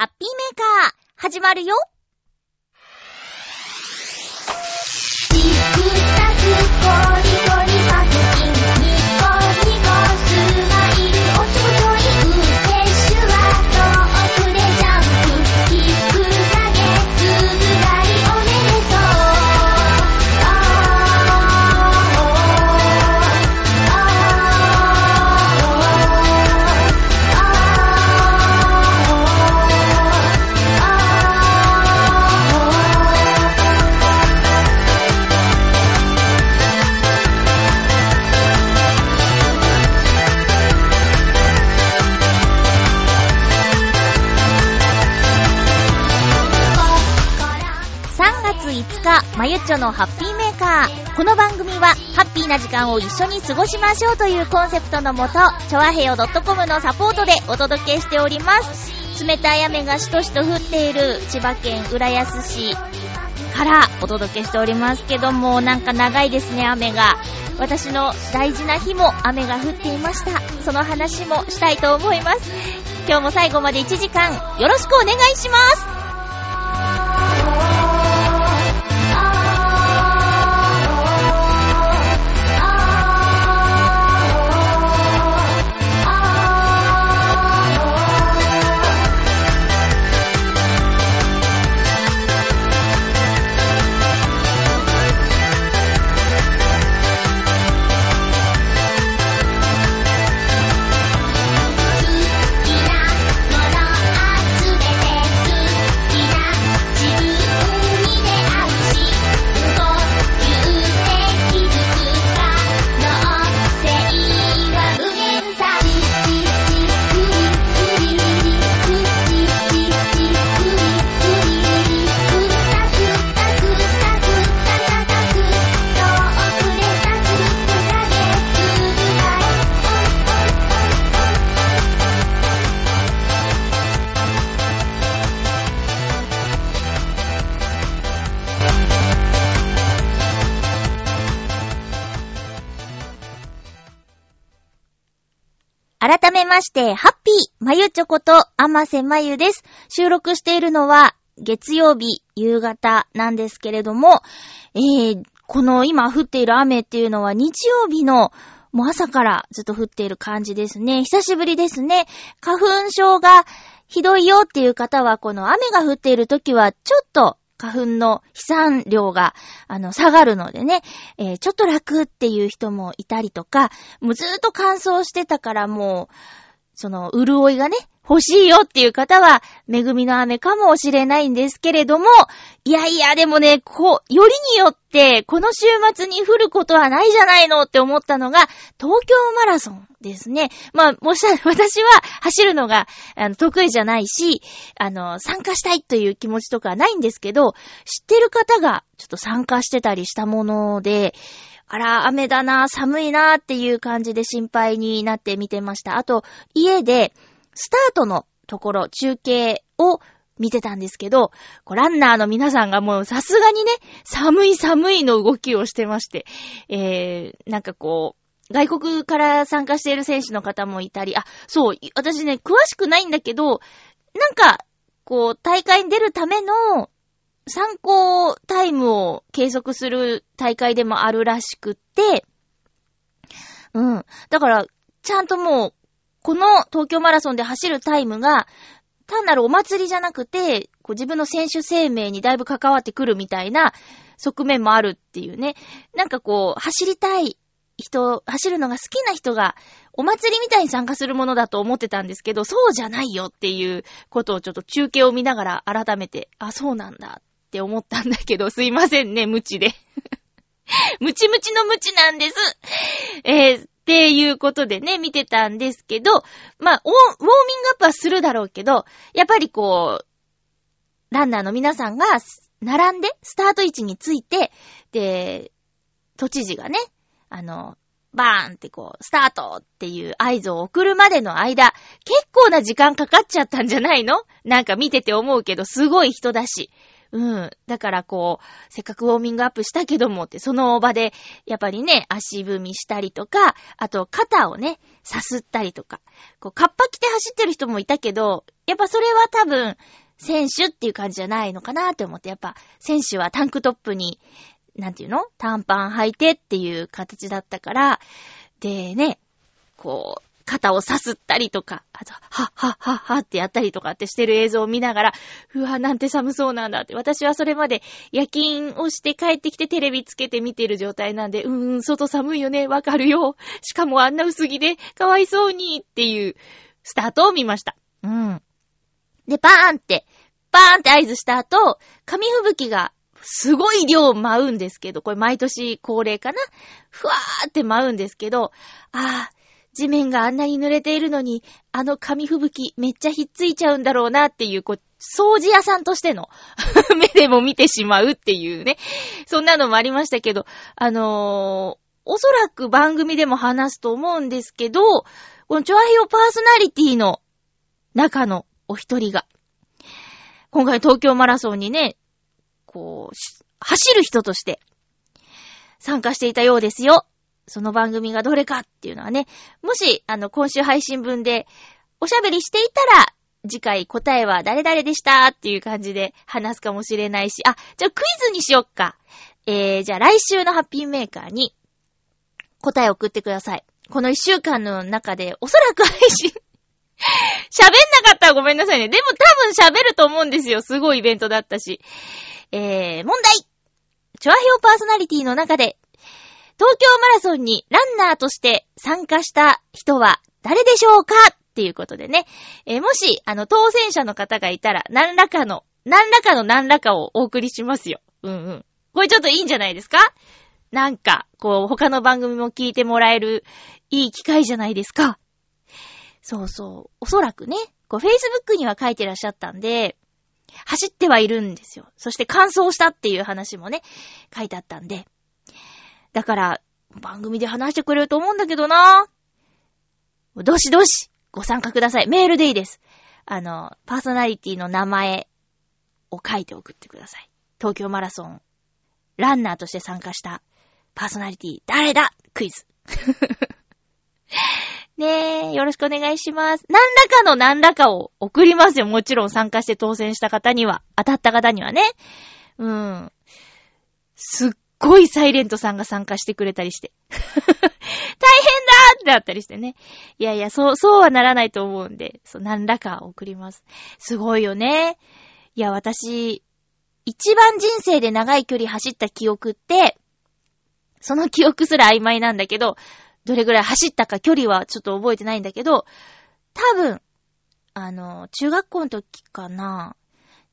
ハッピーメーカー、始まるよ。まゆっちょのハッピーメーカー。この番組は、ハッピーな時間を一緒に過ごしましょうというコンセプトのもと、ちょわへよ .com のサポートでお届けしております。冷たい雨がしとしと降っている千葉県浦安市からお届けしておりますけども、なんか長いですね、雨が。私の大事な日も雨が降っていました。その話もしたいと思います。今日も最後まで1時間、よろしくお願いしますまして、ハッピー、まゆちょこと、あませまゆです。収録しているのは、月曜日、夕方なんですけれども、えー、この今降っている雨っていうのは日曜日の、もう朝からずっと降っている感じですね。久しぶりですね。花粉症がひどいよっていう方は、この雨が降っている時は、ちょっと花粉の飛散量が、あの、下がるのでね、えーちょっと楽っていう人もいたりとか、もうずーっと乾燥してたからもう、その、潤いがね、欲しいよっていう方は、恵みの雨かもしれないんですけれども、いやいや、でもね、こう、よりによって、この週末に降ることはないじゃないのって思ったのが、東京マラソンですね。まあ、もし、私は走るのが、あの、得意じゃないし、あの、参加したいという気持ちとかはないんですけど、知ってる方が、ちょっと参加してたりしたもので、あら、雨だな、寒いなっていう感じで心配になって見てました。あと、家で、スタートのところ、中継を見てたんですけど、ランナーの皆さんがもうさすがにね、寒い寒いの動きをしてまして、えー、なんかこう、外国から参加している選手の方もいたり、あ、そう、私ね、詳しくないんだけど、なんか、こう、大会に出るための参考タイムを計測する大会でもあるらしくって、うん。だから、ちゃんともう、この東京マラソンで走るタイムが、単なるお祭りじゃなくて、こう自分の選手生命にだいぶ関わってくるみたいな側面もあるっていうね。なんかこう、走りたい人、走るのが好きな人が、お祭りみたいに参加するものだと思ってたんですけど、そうじゃないよっていうことをちょっと中継を見ながら改めて、あ、そうなんだって思ったんだけど、すいませんね、無知で。ムチムチの無知なんです。えー、っていうことでね、見てたんですけど、まあ、ウォウォーミングアップはするだろうけど、やっぱりこう、ランナーの皆さんが、並んで、スタート位置について、で、都知事がね、あの、バーンってこう、スタートっていう合図を送るまでの間、結構な時間かかっちゃったんじゃないの？なんか見てて思うけど、すごい人だし。うん。だからこう、せっかくウォーミングアップしたけどもって、その場で、やっぱりね、足踏みしたりとか、あと肩をね、さすったりとか。こう、カッパ着て走ってる人もいたけど、やっぱそれは多分、選手っていう感じじゃないのかなって思って、やっぱ、選手はタンクトップに、なんていうの？短パン履いてっていう形だったから、でね、こう、肩をさすったりとか、あと、はっはっはっはってやったりとかってしてる映像を見ながら、うわ、なんて寒そうなんだって。私はそれまで夜勤をして帰ってきてテレビつけて見てる状態なんで、うーん、外寒いよね、わかるよ。しかもあんな薄着で、かわいそうにっていうスタートを見ました。うん。で、バーンって、バーンって合図した後、紙吹雪がすごい量舞うんですけど、これ毎年恒例かなふわーって舞うんですけど、あー、地面があんなに濡れているのに、あの紙吹雪めっちゃひっついちゃうんだろうなっていう、こう、掃除屋さんとしての 目でも見てしまうっていうね。そんなのもありましたけど、あのー、おそらく番組でも話すと思うんですけど、このチョアヘヨパーソナリティの中のお一人が、今回東京マラソンにね、こう、走る人として参加していたようですよ。その番組がどれかっていうのはね、もし、あの、今週配信分でおしゃべりしていたら、次回答えは誰々でしたっていう感じで話すかもしれないし、あ、じゃあクイズにしよっか。えー、じゃあ来週のハッピーメーカーに答え送ってください。この一週間の中でおそらく配信、喋んなかったらごめんなさいね。でも多分喋ると思うんですよ。すごいイベントだったし。えー、問題チョアヘオパーソナリティの中で、東京マラソンにランナーとして参加した人は誰でしょうか？っていうことでね。えーもし、あの、当選者の方がいたら、何らかの、何らかの何らかをお送りしますよ。うんうん。これちょっといいんじゃないですか？なんか、こう、他の番組も聞いてもらえる、いい機会じゃないですか？そうそう。おそらくね、こう、Facebook には書いてらっしゃったんで、走ってはいるんですよ。そして完走したっていう話もね、書いてあったんで。だから、番組で話してくれると思うんだけどなどしどし、ご参加ください。メールでいいです。あの、パーソナリティの名前を書いて送ってください。東京マラソン、ランナーとして参加したパーソナリティ、誰だ？クイズ。ねえ、よろしくお願いします。何らかの何らかを送りますよ。もちろん参加して当選した方には、当たった方にはね。うん。すっごいサイレントさんが参加してくれたりして。大変だってなったりしてね。いやいや、そう、そうはならないと思うんで、そう、何らか送ります。すごいよね。いや、私、一番人生で長い距離走った記憶って、その記憶すら曖昧なんだけど、どれぐらい走ったか距離はちょっと覚えてないんだけど、多分、あの、中学校の時かな、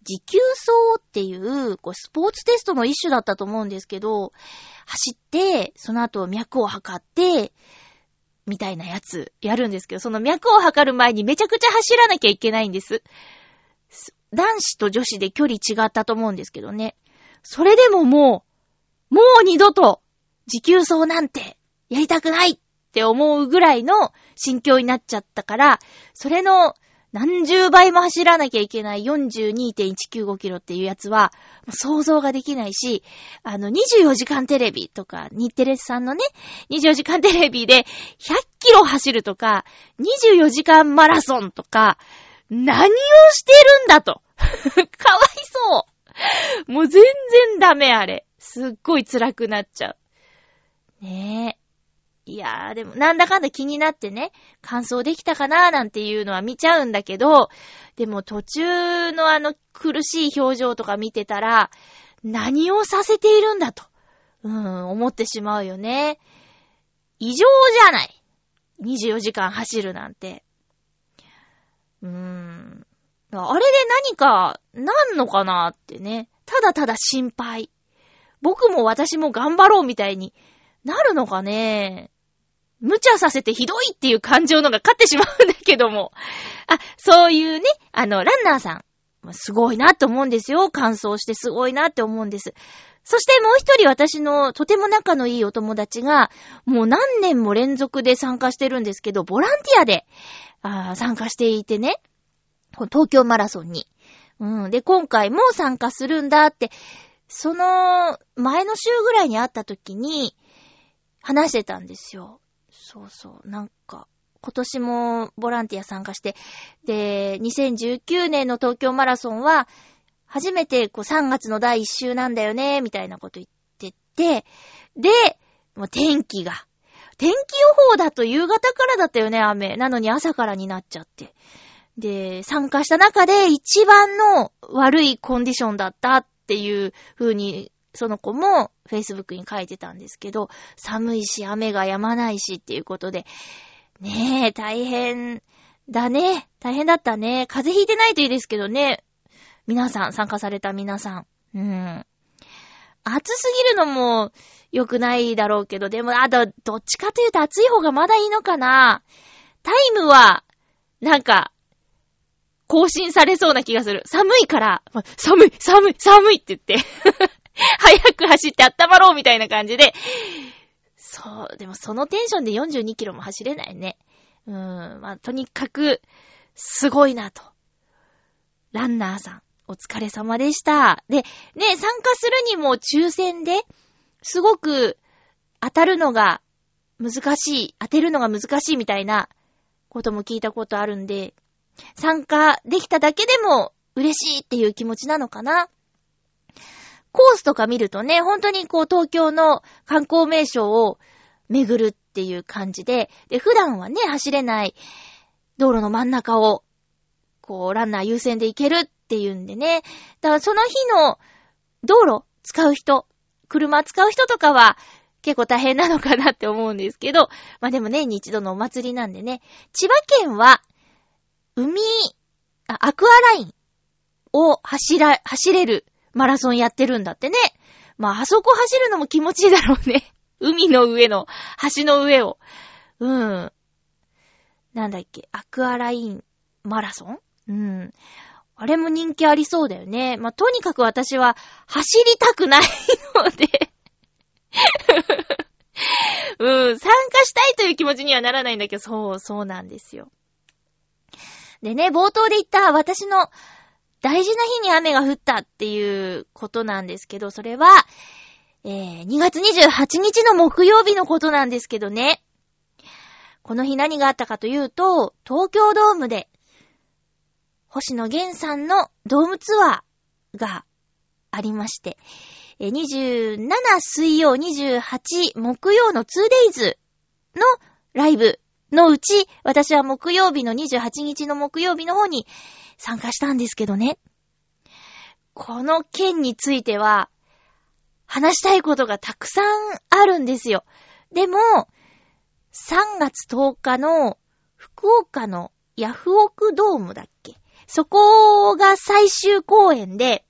持久走っていう、こう、スポーツテストの一種だったと思うんですけど、走って、その後脈を測って、みたいなやつやるんですけど、その脈を測る前にめちゃくちゃ走らなきゃいけないんです。男子と女子で距離違ったと思うんですけどね。それでももう、もう二度と持久走なんてやりたくないって思うぐらいの心境になっちゃったから、それの何十倍も走らなきゃいけない42.195キロっていうやつは、想像ができないし、あの、24時間テレビとか、日テレさんのね、24時間テレビで100キロ走るとか、24時間マラソンとか、何をしてるんだと。かわいそう。もう全然ダメあれ。すっごい辛くなっちゃう。ねえ。いやー、でも、なんだかんだ気になってね、感想できたかなーなんていうのは見ちゃうんだけど、でも途中のあの苦しい表情とか見てたら、何をさせているんだと、うん、思ってしまうよね。異常じゃない。24時間走るなんて。うーん。あれで何か、なんのかなーってね。ただただ心配。僕も私も頑張ろうみたいになるのかね。無茶させてひどいっていう感情のが勝ってしまうんだけども。あ、そういうね、あの、ランナーさん。すごいなって思うんですよ。感想してすごいなって思うんです。そしてもう一人私のとても仲のいいお友達が、もう何年も連続で参加してるんですけど、ボランティアで、あ参加していてね、東京マラソンに。うん。で、今回も参加するんだって、その前の週ぐらいに会った時に話してたんですよ。そうそう。なんか、今年もボランティア参加して、で、2019年の東京マラソンは、初めてこう3月の第1週なんだよね、みたいなこと言ってて、で、もう天気が。天気予報だと夕方からだったよね、雨。なのに朝からになっちゃって。で、参加した中で一番の悪いコンディションだったっていう風に、その子も Facebook に書いてたんですけど、寒いし雨が止まないしっていうことで、ねえ、大変だね。大変だったね。風邪ひいてないといいですけどね。皆さん、参加された皆さん。うん。暑すぎるのも良くないだろうけど、でも、あと、どっちかというと暑い方がまだいいのかな。タイムは、なんか、更新されそうな気がする。寒いから、寒い、寒い、寒いって言って、早く走って温まろうみたいな感じで、そう、でもそのテンションで42キロも走れないね。うーん、まあ、とにかく、すごいなと。ランナーさん、お疲れ様でした。で、ね、参加するにも抽選で、すごく当たるのが難しい、当てるのが難しいみたいなことも聞いたことあるんで、参加できただけでも嬉しいっていう気持ちなのかな。コースとか見るとね、本当にこう東京の観光名所を巡るっていう感じで、で、普段はね、走れない道路の真ん中を、こう、ランナー優先で行けるっていうんでね。だからその日の道路使う人、車使う人とかは結構大変なのかなって思うんですけど、まあでも年に一度のお祭りなんでね。千葉県は、海、アクアラインを走ら、走れるマラソンやってるんだってね。まああそこ走るのも気持ちいいだろうね。海の上の、橋の上を。うん。なんだっけ、アクアラインマラソン？うん。あれも人気ありそうだよね。まあ、とにかく私は走りたくないので うん、参加したいという気持ちにはならないんだけど、そう、そうなんですよ。でね、冒頭で言った私の大事な日に雨が降ったっていうことなんですけど、それは、えー、2月28日の木曜日のことなんですけどね。この日何があったかというと、東京ドームで、星野源さんのドームツアーがありまして、27水曜、28木曜の 2days のライブのうち、私は木曜日の28日の木曜日の方に参加したんですけどね。この件については、話したいことがたくさんあるんですよ。でも、3月10日の福岡のヤフオクドームだっけ？そこが最終公演で、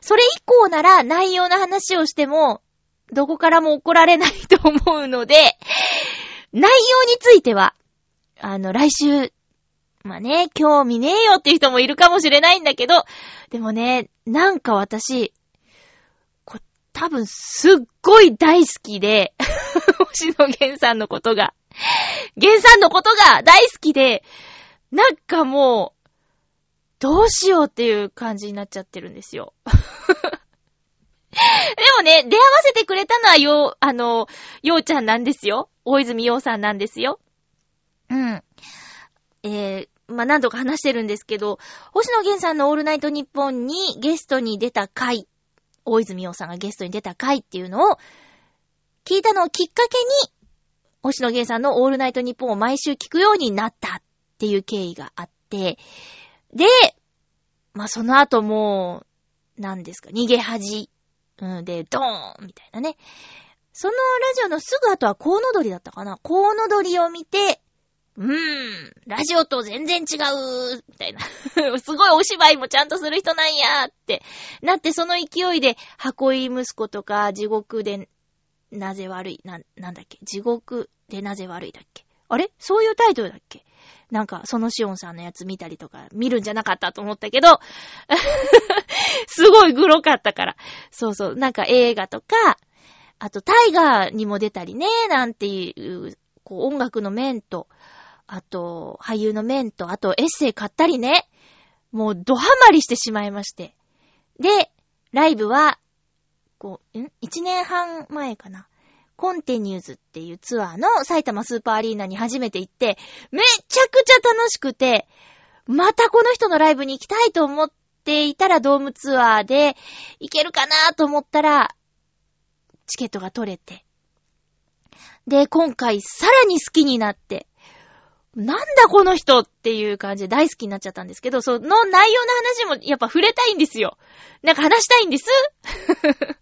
それ以降なら内容の話をしても、どこからも怒られないと思うので、内容については、あの、来週、まあね、興味ねえよっていう人もいるかもしれないんだけど、でもね、なんか私、こ多分すっごい大好きで、星野源さんのことが、源さんのことが大好きで、なんかもう、どうしようっていう感じになっちゃってるんですよ。でもね、出会わせてくれたのはよう、あの、ようちゃんなんですよ。大泉洋さんなんですよ。うん。えー、まあ、何度か話してるんですけど、星野源さんのオールナイトニッポンにゲストに出た回、大泉洋さんがゲストに出た回っていうのを、聞いたのをきっかけに、星野源さんのオールナイトニッポンを毎週聞くようになったっていう経緯があって、で、まあ、その後も、何ですか、逃げ恥。うん、で、ドーンみたいなね。そのラジオのすぐ後はコウノドリだったかなコウノドリを見て、うーん、ラジオと全然違う、みたいな。すごいお芝居もちゃんとする人なんやって。なってその勢いで、箱入り息子とか、地獄でなぜ悪い、な、なんだっけ？地獄でなぜ悪いだっけ？あれ？そういうタイトルだっけ？なんか、そのシオンさんのやつ見たりとか、見るんじゃなかったと思ったけど、すごいグロかったから。そうそう、なんか映画とか、あとタイガーにも出たりね、なんていう、こう音楽の面と、あと俳優の面と、あとエッセイ買ったりね。もうドハマりしてしまいまして。で、ライブは、こう、ん ?1 年半前かな。コンテニューズっていうツアーの埼玉スーパーアリーナに初めて行って、めちゃくちゃ楽しくて、またこの人のライブに行きたいと思っていたらドームツアーで行けるかなと思ったら、チケットが取れて。で、今回さらに好きになって、なんだこの人っていう感じで大好きになっちゃったんですけど、その内容の話もやっぱ触れたいんですよ。なんか話したいんです。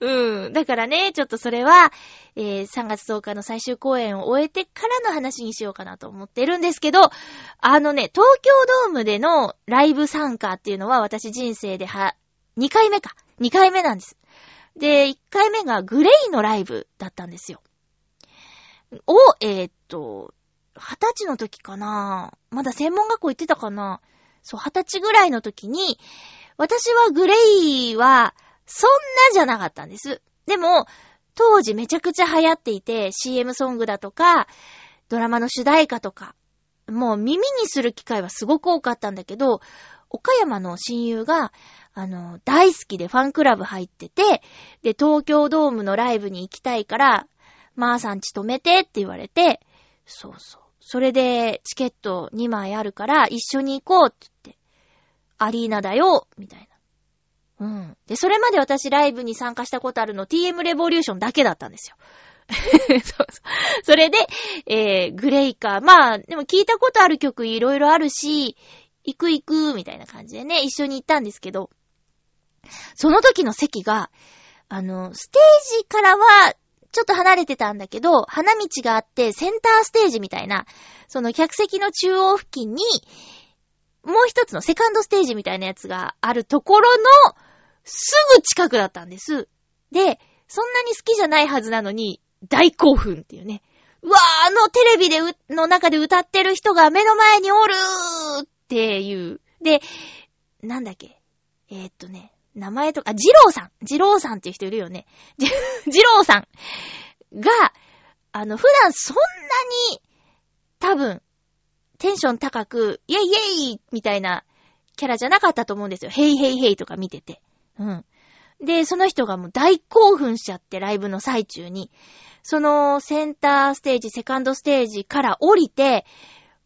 うん。だからね、ちょっとそれは、えー3月10日の最終公演を終えてからの話にしようかなと思ってるんですけど、あのね、東京ドームでのライブ参加っていうのは私人生では、2回目か。2回目なんです。で、1回目がグレイのライブだったんですよ。を、えーっと、二十歳の時かなまだ専門学校行ってたかなそう、二十歳ぐらいの時に、私はグレイは、そんなじゃなかったんです。でも、当時めちゃくちゃ流行っていて、CM ソングだとか、ドラマの主題歌とか、もう耳にする機会はすごく多かったんだけど、岡山の親友が、あの、大好きでファンクラブ入ってて、で、東京ドームのライブに行きたいから、まーさんち止めてって言われて、そうそう。それで、チケット2枚あるから、一緒に行こうって言って、アリーナだよ、みたいな。うん。で、それまで私ライブに参加したことあるの TM レボリューションだけだったんですよ。そうそう。それで、えー、グレイカー。まあ、でも聞いたことある曲いろいろあるし、行く行く、みたいな感じでね、一緒に行ったんですけど、その時の席が、あの、ステージからは、ちょっと離れてたんだけど、花道があって、センターステージみたいな、その客席の中央付近に、もう一つのセカンドステージみたいなやつがあるところの、すぐ近くだったんです。で、そんなに好きじゃないはずなのに、大興奮っていうね。うわー、あのテレビで、の中で歌ってる人が目の前におるーっていう。で、なんだっけ？えー、っとね、名前とか、ジローさん。ジローさんっていう人いるよね。ジローさんが、あの、普段そんなに、多分、テンション高く、イェイイェイみたいなキャラじゃなかったと思うんですよ。ヘイヘイヘイとか見てて。うん。で、その人がもう大興奮しちゃって、ライブの最中に。そのセンターステージ、セカンドステージから降りて、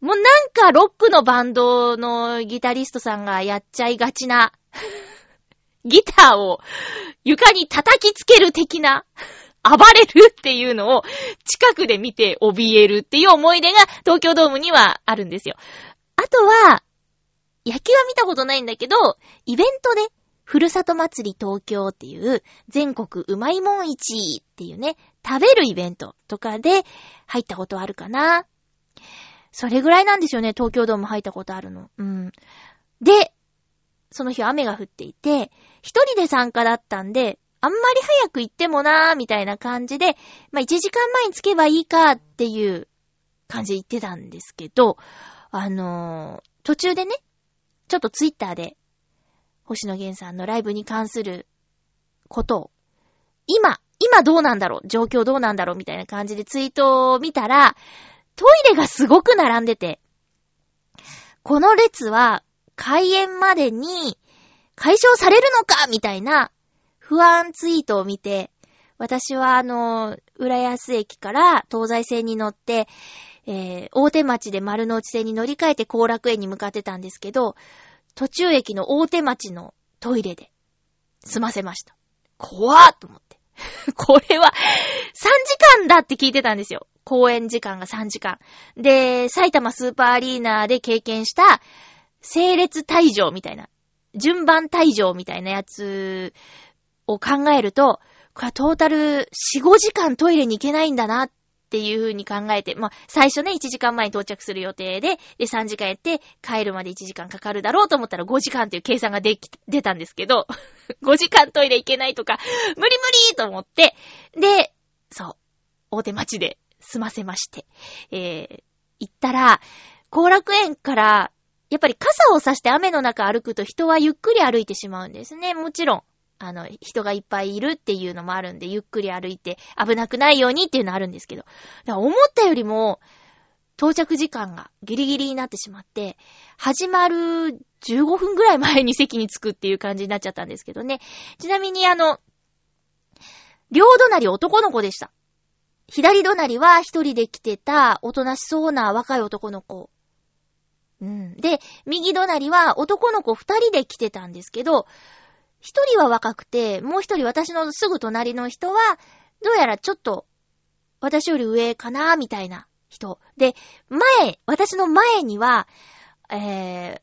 もうなんかロックのバンドのギタリストさんがやっちゃいがちな、ギターを床に叩きつける的な、暴れるっていうのを近くで見て怯えるっていう思い出が東京ドームにはあるんですよ。あとは、野球は見たことないんだけど、イベントで、ふるさと祭り東京っていう全国うまいもん市っていうね、食べるイベントとかで入ったことあるかな。それぐらいなんですよね、東京ドーム入ったことあるの。うん。で、その日雨が降っていて、一人で参加だったんで、あんまり早く行ってもなーみたいな感じで、まあ、1時間前に着けばいいかっていう感じで言ってたんですけど、あのー途中でね、ちょっとツイッターで、星野源さんのライブに関することを、今、今どうなんだろう状況どうなんだろうみたいな感じでツイートを見たら、トイレがすごく並んでて、この列は開演までに解消されるのかみたいな不安ツイートを見て、私はあの、浦安駅から東西線に乗って、えー、大手町で丸の内線に乗り換えて後楽園に向かってたんですけど、途中駅の大手町のトイレで済ませました。怖っと思って。これは3時間だって聞いてたんですよ。公演時間が3時間。で、埼玉スーパーアリーナで経験した、整列退場みたいな、順番退場みたいなやつを考えると、これはトータル4、5時間トイレに行けないんだなっていう風に考えて、まあ、最初ね、1時間前に到着する予定で、で、3時間やって、帰るまで1時間かかるだろうと思ったら5時間っていう計算ができ、出たんですけど、5時間トイレ行けないとか、無理無理と思って、で、そう、大手町で済ませまして、えー、行ったら、後楽園から、やっぱり傘を差して雨の中歩くと人はゆっくり歩いてしまうんですね。もちろん。あの、人がいっぱいいるっていうのもあるんで、ゆっくり歩いて危なくないようにっていうのあるんですけど。だから思ったよりも、到着時間がギリギリになってしまって、始まる15分ぐらい前に席に着くっていう感じになっちゃったんですけどね。ちなみにあの、両隣男の子でした。左隣は一人で来てた、おとなしそうな若い男の子。うん。で、右隣は男の子二人で来てたんですけど、一人は若くて、もう一人私のすぐ隣の人は、どうやらちょっと、私より上かな、みたいな人。で、前、私の前には、えー、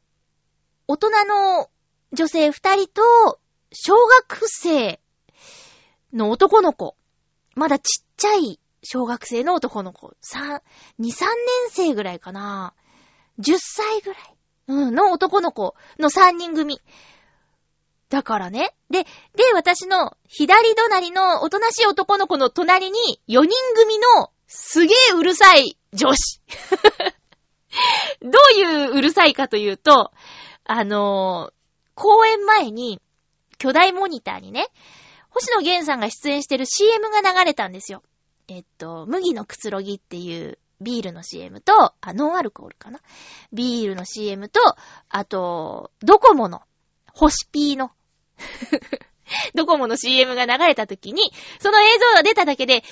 大人の女性二人と、小学生の男の子。まだちっちゃい小学生の男の子。三、二、三年生ぐらいかな。十歳ぐらい。うん、の男の子の三人組。だからね。で、で、私の左隣のおとなしい男の子の隣に4人組のすげえうるさい女子。どういううるさいかというと、あのー公演前に巨大モニターにね、星野源さんが出演してる CM が流れたんですよ。えっと、麦のくつろぎっていうビールの CM と、あ、ノンアルコールかな。ビールの CM と、あと、ドコモの、星ピーの、ドコモの CM が流れた時に、その映像が出ただけで、キャ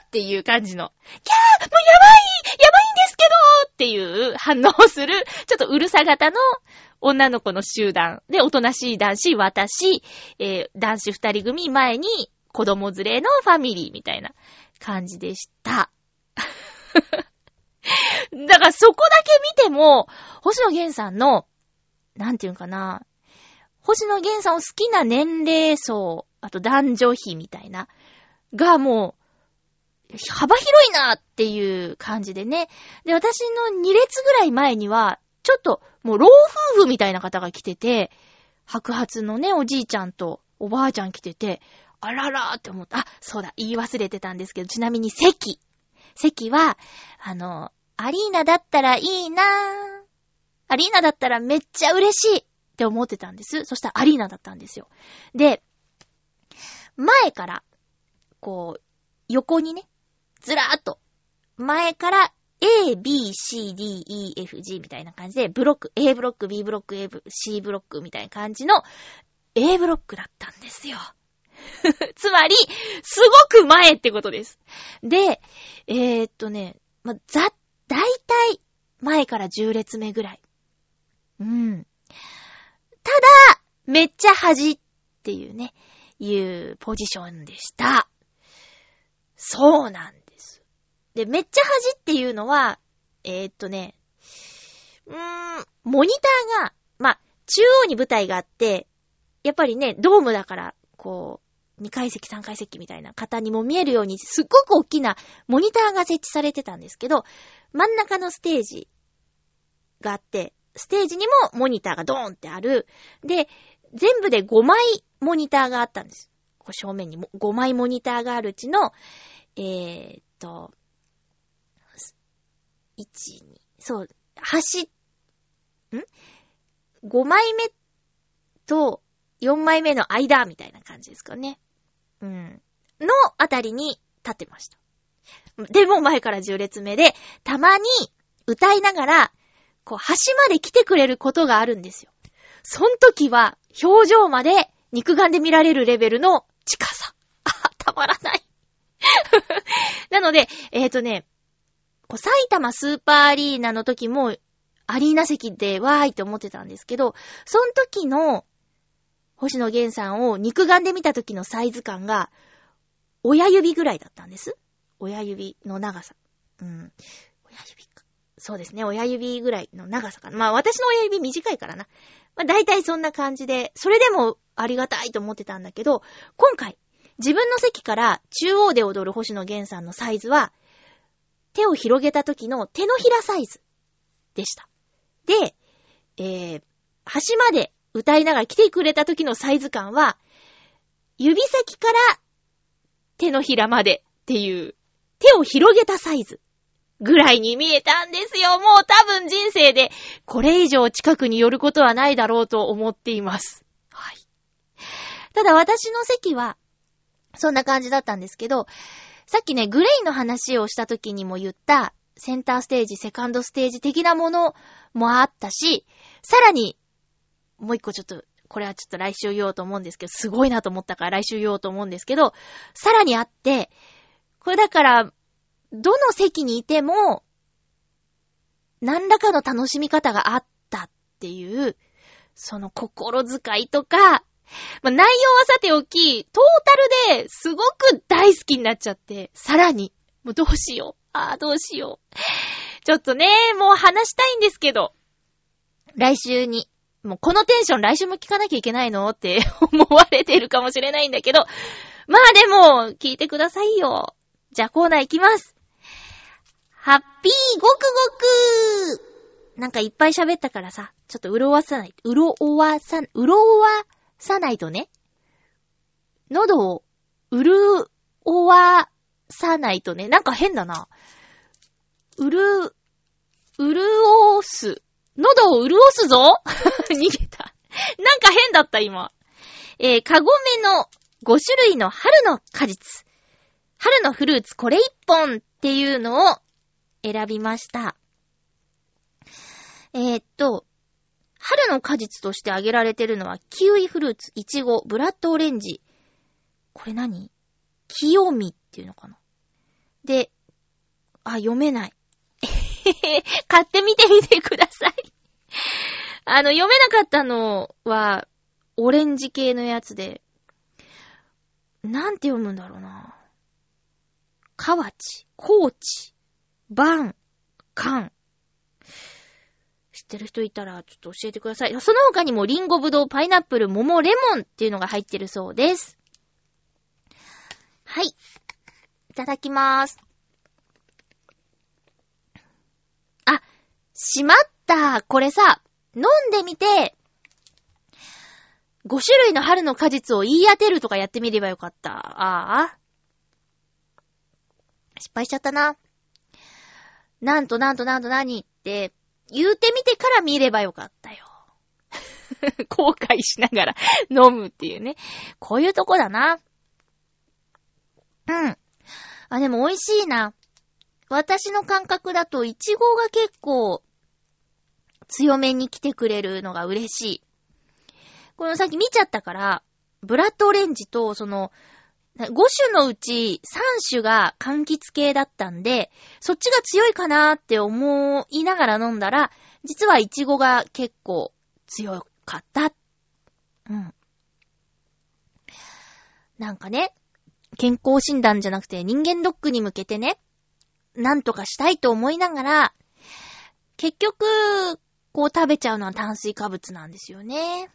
ーっていう感じの、キャーもうやばいやばいんですけどっていう反応をする、ちょっとうるさ型の女の子の集団。で、おとなしい男子、私、えー男子二人組前に子供連れのファミリーみたいな感じでした。だからそこだけ見ても、星野源さんの、なんていうのかな、星野源さんを好きな年齢層、あと男女比みたいな、がもう、幅広いなっていう感じでね。で、私の2列ぐらい前には、ちょっともう老夫婦みたいな方が来てて、白髪のね、おじいちゃんとおばあちゃん来てて、あららーって思った。あ、そうだ、言い忘れてたんですけど、ちなみに席。席は、あの、アリーナだったらいいなぁ。アリーナだったらめっちゃ嬉しいって思ってたんです。そしたらアリーナだったんですよ。で、前から、こう、横にね、ずらーっと、前から A, B, C, D, E, F, G みたいな感じで、ブロック、A ブロック、B ブロック、A ブ、C ブロックみたいな感じの A ブロックだったんですよ。つまり、すごく前ってことです。で、えー、っとね、ま、ざ、だいたい前から10列目ぐらい。うん。ただ、めっちゃ端っていうね、いうポジションでした。そうなんです。で、めっちゃ端っていうのは、えー、っとね、うーん、モニターが、ま、中央に舞台があって、やっぱりね、ドームだから、こう、2階席、3階席みたいな方にも見えるように、すっごく大きなモニターが設置されてたんですけど、真ん中のステージがあって、ステージにもモニターがドーンってある。で、全部で5枚モニターがあったんです。こう正面にも5枚モニターがあるうちの、えー、っと、1、2、そう、端、ん ?5 枚目と4枚目の間みたいな感じですかね。うん。のあたりに立ってました。でも前から10列目で、たまに歌いながら、こう、端まで来てくれることがあるんですよ。そん時は、表情まで肉眼で見られるレベルの近さ。あ、たまらない。なので、えっ、とね、こう埼玉スーパーアリーナの時も、アリーナ席でわーいって思ってたんですけど、その時の、星野源さんを肉眼で見た時のサイズ感が、親指ぐらいだったんです。親指の長さ。うん。親指か。そうですね。親指ぐらいの長さかな。まあ私の親指短いからな。まあ大体そんな感じで、それでもありがたいと思ってたんだけど、今回、自分の席から中央で踊る星野源さんのサイズは、手を広げた時の手のひらサイズでした。で、えー、端まで歌いながら来てくれた時のサイズ感は、指先から手のひらまでっていう、手を広げたサイズぐらいに見えたんですよ。もう多分人生でこれ以上近くに寄ることはないだろうと思っています。はい。ただ私の席は、そんな感じだったんですけど、さっきね、グレイの話をした時にも言った、センターステージ、セカンドステージ的なものもあったし、さらに、もう一個ちょっと、これはちょっと来週言おうと思うんですけど、すごいなと思ったから来週言おうと思うんですけど、さらにあって、これだから、どの席にいても、何らかの楽しみ方があったっていう、その心遣いとか、まあ、内容はさておき、トータルですごく大好きになっちゃって、さらに、もうどうしよう。ああ、どうしよう。ちょっとね、もう話したいんですけど、来週に、もうこのテンション来週も聞かなきゃいけないの？って 思われてるかもしれないんだけど、まあでも、聞いてくださいよ。じゃあコーナー行きます。ハッピーごくごくなんかいっぱい喋ったからさ、ちょっと潤わさない、潤わさ、潤わさないとね。喉を、潤わさないとね。なんか変だな。うる、潤す。喉を潤すぞ 逃げた。なんか変だった今。えー、かごめの5種類の春の果実。春のフルーツこれ一本っていうのを選びました。えー、っと、春の果実として挙げられてるのは、キウイフルーツ、イチゴ、ブラッドオレンジ。これ何？清見っていうのかなで、あ、読めない。買ってみてみてください。あの、読めなかったのは、オレンジ系のやつで、なんて読むんだろうな。河内、高知、バン、カン。知ってる人いたら、ちょっと教えてください。その他にも、リンゴ、ブドウ、パイナップル、桃、レモンっていうのが入ってるそうです。はい。いただきまーす。しまった。これさ、飲んでみて、5種類の春の果実を言い当てるとかやってみればよかった。ああ。失敗しちゃったな。なんとなんとなんと何って、言うてみてから見ればよかったよ。後悔しながら 飲むっていうね。こういうとこだな。うん。あ、でも美味しいな。私の感覚だと、イチゴが結構、強めに来てくれるのが嬉しい。このさっき見ちゃったから、ブラッドオレンジと、その、5種のうち3種が柑橘系だったんで、そっちが強いかなーって思いながら飲んだら、実はイチゴが結構強かった。うん。なんかね、健康診断じゃなくて人間ドックに向けてね、なんとかしたいと思いながら、結局、こう食べちゃうのは炭水化物なんですよね。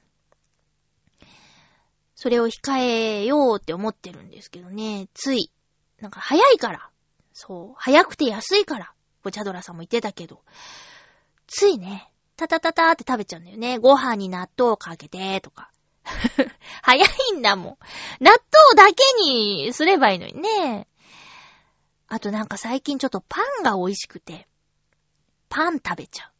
それを控えようって思ってるんですけどね、つい、なんか早いから、そう、早くて安いから、ボチャドラさんも言ってたけど、ついね、タタタタって食べちゃうんだよね。ご飯に納豆をかけて、とか。早いんだもん。納豆だけにすればいいのにね。あとなんか最近ちょっとパンが美味しくて、パン食べちゃう。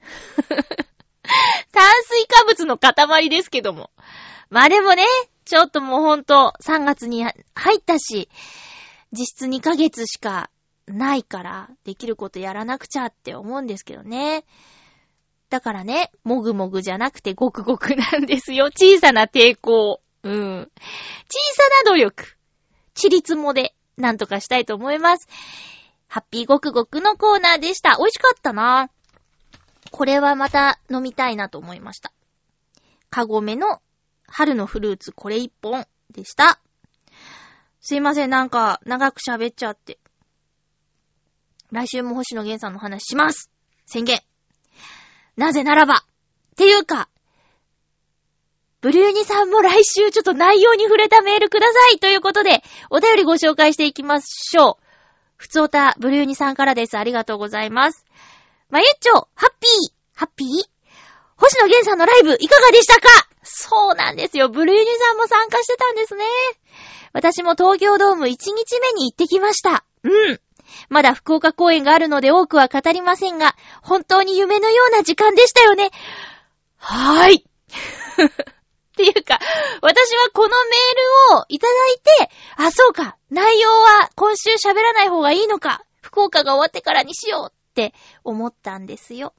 炭水化物の塊ですけども。まあでもね、ちょっともうほんと3月に入ったし、実質2ヶ月しかないから、できることやらなくちゃって思うんですけどね。だからね、もぐもぐじゃなくてごくごくなんですよ。小さな抵抗。うん。小さな努力。ちりつもで、なんとかしたいと思います。ハッピーごくごくのコーナーでした。美味しかったな。これはまた飲みたいなと思いました。かごめの春のフルーツこれ一本でした。すいません、なんか長く喋っちゃって。来週も星野源さんの話します。宣言。なぜならば。っていうか、ブルーニさんも来週ちょっと内容に触れたメールくださいということで、お便りご紹介していきましょう。ふつおた、ブルーニさんからです。ありがとうございます。まゆっちょ、ハッピー、ハッピー？星野源さんのライブ、いかがでしたか？そうなんですよ。ブルーニさんも参加してたんですね。私も東京ドーム1日目に行ってきました。うん。まだ福岡公演があるので多くは語りませんが、本当に夢のような時間でしたよね。はーい。っていうか、私はこのメールをいただいて、あ、そうか、内容は今週喋らない方がいいのか、福岡が終わってからにしようって思ったんですよ。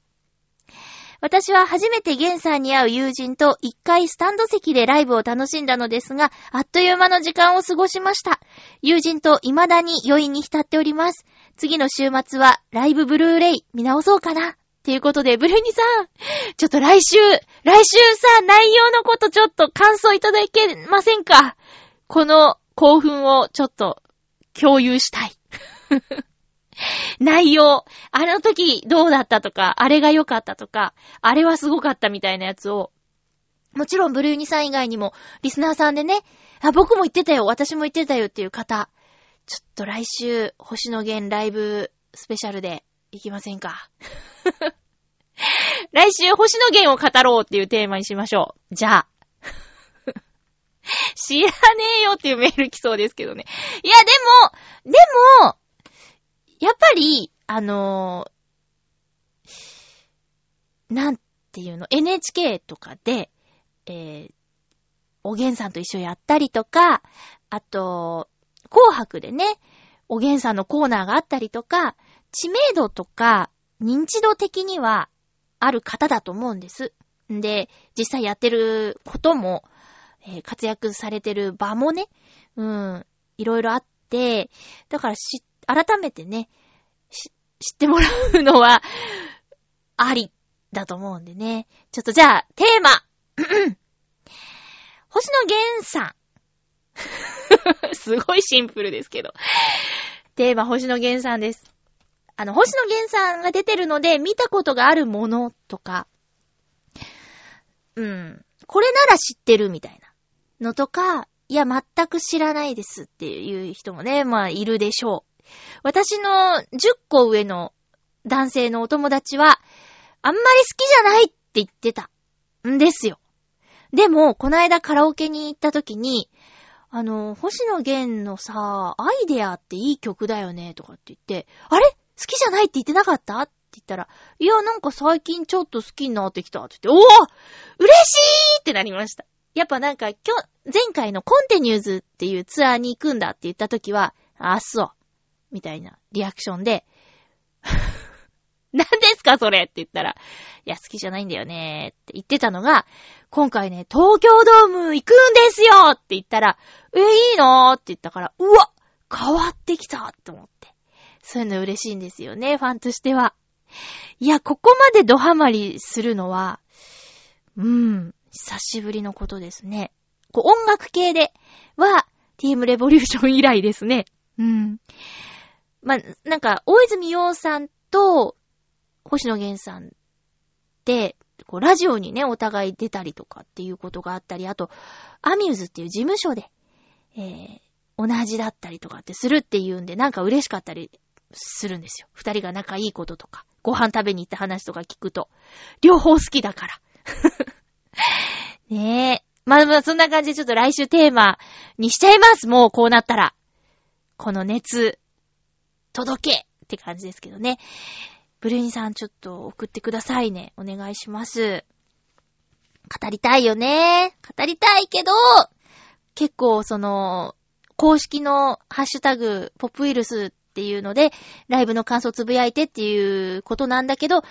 私は初めてゲンさんに会う友人と一回スタンド席でライブを楽しんだのですが、あっという間の時間を過ごしました。友人と未だに余韻に浸っております。次の週末はライブブルーレイ見直そうかな。っていうことで、ブルーニさん、ちょっと来週、来週さ、内容のことちょっと感想いただけませんか？この興奮をちょっと共有したい。内容、あの時どうだったとか、あれが良かったとか、あれはすごかったみたいなやつを、もちろんブルーニさん以外にも、リスナーさんでね、あ、僕も言ってたよ、私も言ってたよっていう方、ちょっと来週、星野源ライブスペシャルで行きませんか 来週、星野源を語ろうっていうテーマにしましょう。じゃあ。知らねえよっていうメール来そうですけどね。いや、でも、でも、やっぱり、あのー、なんていうの、NHK とかで、えー、おげんさんと一緒やったりとか、あと、紅白でね、おげんさんのコーナーがあったりとか、知名度とか認知度的にはある方だと思うんです。んで、実際やってることも、えー、活躍されてる場もね、うん、いろいろあって、だからし、改めてね、し知ってもらうのは、ありだと思うんでね。ちょっとじゃあ、テーマ 星野源さん。すごいシンプルですけど。テーマ、星野源さんです。あの、星野源さんが出てるので、見たことがあるものとか、うん、これなら知ってるみたいなのとか、いや、全く知らないですっていう人もね、まあ、いるでしょう。私の10個上の男性のお友達は、あんまり好きじゃないって言ってたんですよ。でも、この間カラオケに行った時に、あの、星野源のさ、アイデアっていい曲だよね、とかって言って、あれ？好きじゃないって言ってなかった？って言ったら、いや、なんか最近ちょっと好きになってきたって言って、おぉ嬉しいってなりました。やっぱなんか、今日、前回のコンテニューズっていうツアーに行くんだって言った時は、あ、そう。みたいなリアクションで、何ですかそれって言ったら、いや、好きじゃないんだよねって言ってたのが、今回ね、東京ドーム行くんですよって言ったら、え、いいの？って言ったから、うわ変わってきたって思って。そういうの嬉しいんですよね、ファンとしては。いや、ここまでドハマりするのは、うん、久しぶりのことですね。こう、音楽系では、TM レボリューション以来ですね。うん。まなんか、大泉洋さんと、星野源さんって、こう、ラジオにね、お互い出たりとかっていうことがあったり、あと、アミューズっていう事務所で、えー、同じだったりとかってするっていうんで、なんか嬉しかったりするんですよ。二人が仲いいこととか、ご飯食べに行った話とか聞くと、両方好きだから。ねえ。まあまあそんな感じでちょっと来週テーマにしちゃいます。もうこうなったら。この熱、届けって感じですけどね。ブルーニさんちょっと送ってくださいね。お願いします。語りたいよね。語りたいけど、結構その、公式のハッシュタグ、ポップウイルスっていうので、ライブの感想つぶやいてっていうことなんだけど、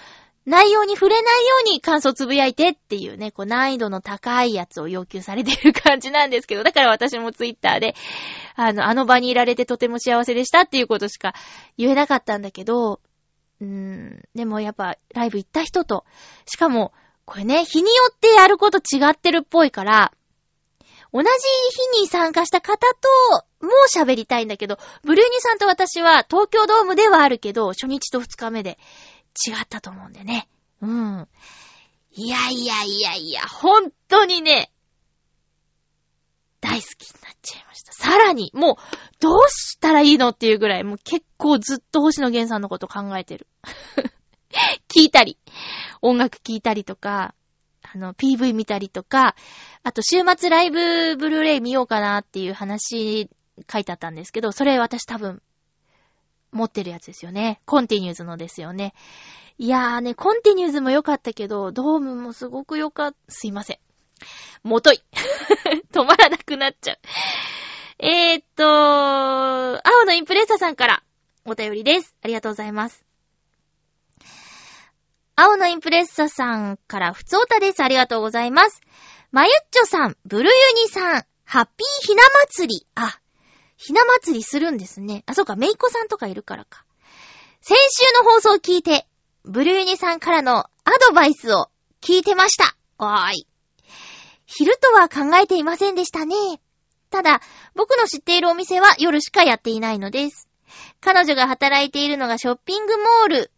内容に触れないように感想つぶやいてっていうね、こう難易度の高いやつを要求されてる感じなんですけど、だから私もツイッターで、あの、あの場にいられてとても幸せでしたっていうことしか言えなかったんだけど、うーん、でもやっぱライブ行った人と、しかも、これね、日によってやること違ってるっぽいから、同じ日に参加した方と、もう喋りたいんだけど、ブルーニさんと私は東京ドームではあるけど、初日と二日目で違ったと思うんでね。うん。いやいやいやいや、本当にね、大好きになっちゃいました。さらに、もう、どうしたらいいのっていうぐらい、もう結構ずっと星野源さんのこと考えてる。聞いたり、音楽聞いたりとか、あの、PV 見たりとか、あと週末ライブブルーレイ見ようかなっていう話書いてあったんですけど、それ私多分持ってるやつですよね。 Continues のですよね。いやーね、 Continues も良かったけど、ドームもすごく良かった。すいません。もとい。止まらなくなっちゃう。えーっと、青のインプレッサさんから、お便りです。ありがとうございます。青のインプレッサさんからふつおたです。ありがとうございます。まゆっちょさん、ブルユニさん、ハッピーひな祭り。あ、ひな祭りするんですね。あ、そうか、めいこさんとかいるからか。先週の放送を聞いて、ブルユニさんからのアドバイスを聞いてました。わーい。昼とは考えていませんでしたね。ただ、僕の知っているお店は夜しかやっていないのです。彼女が働いているのがショッピングモール。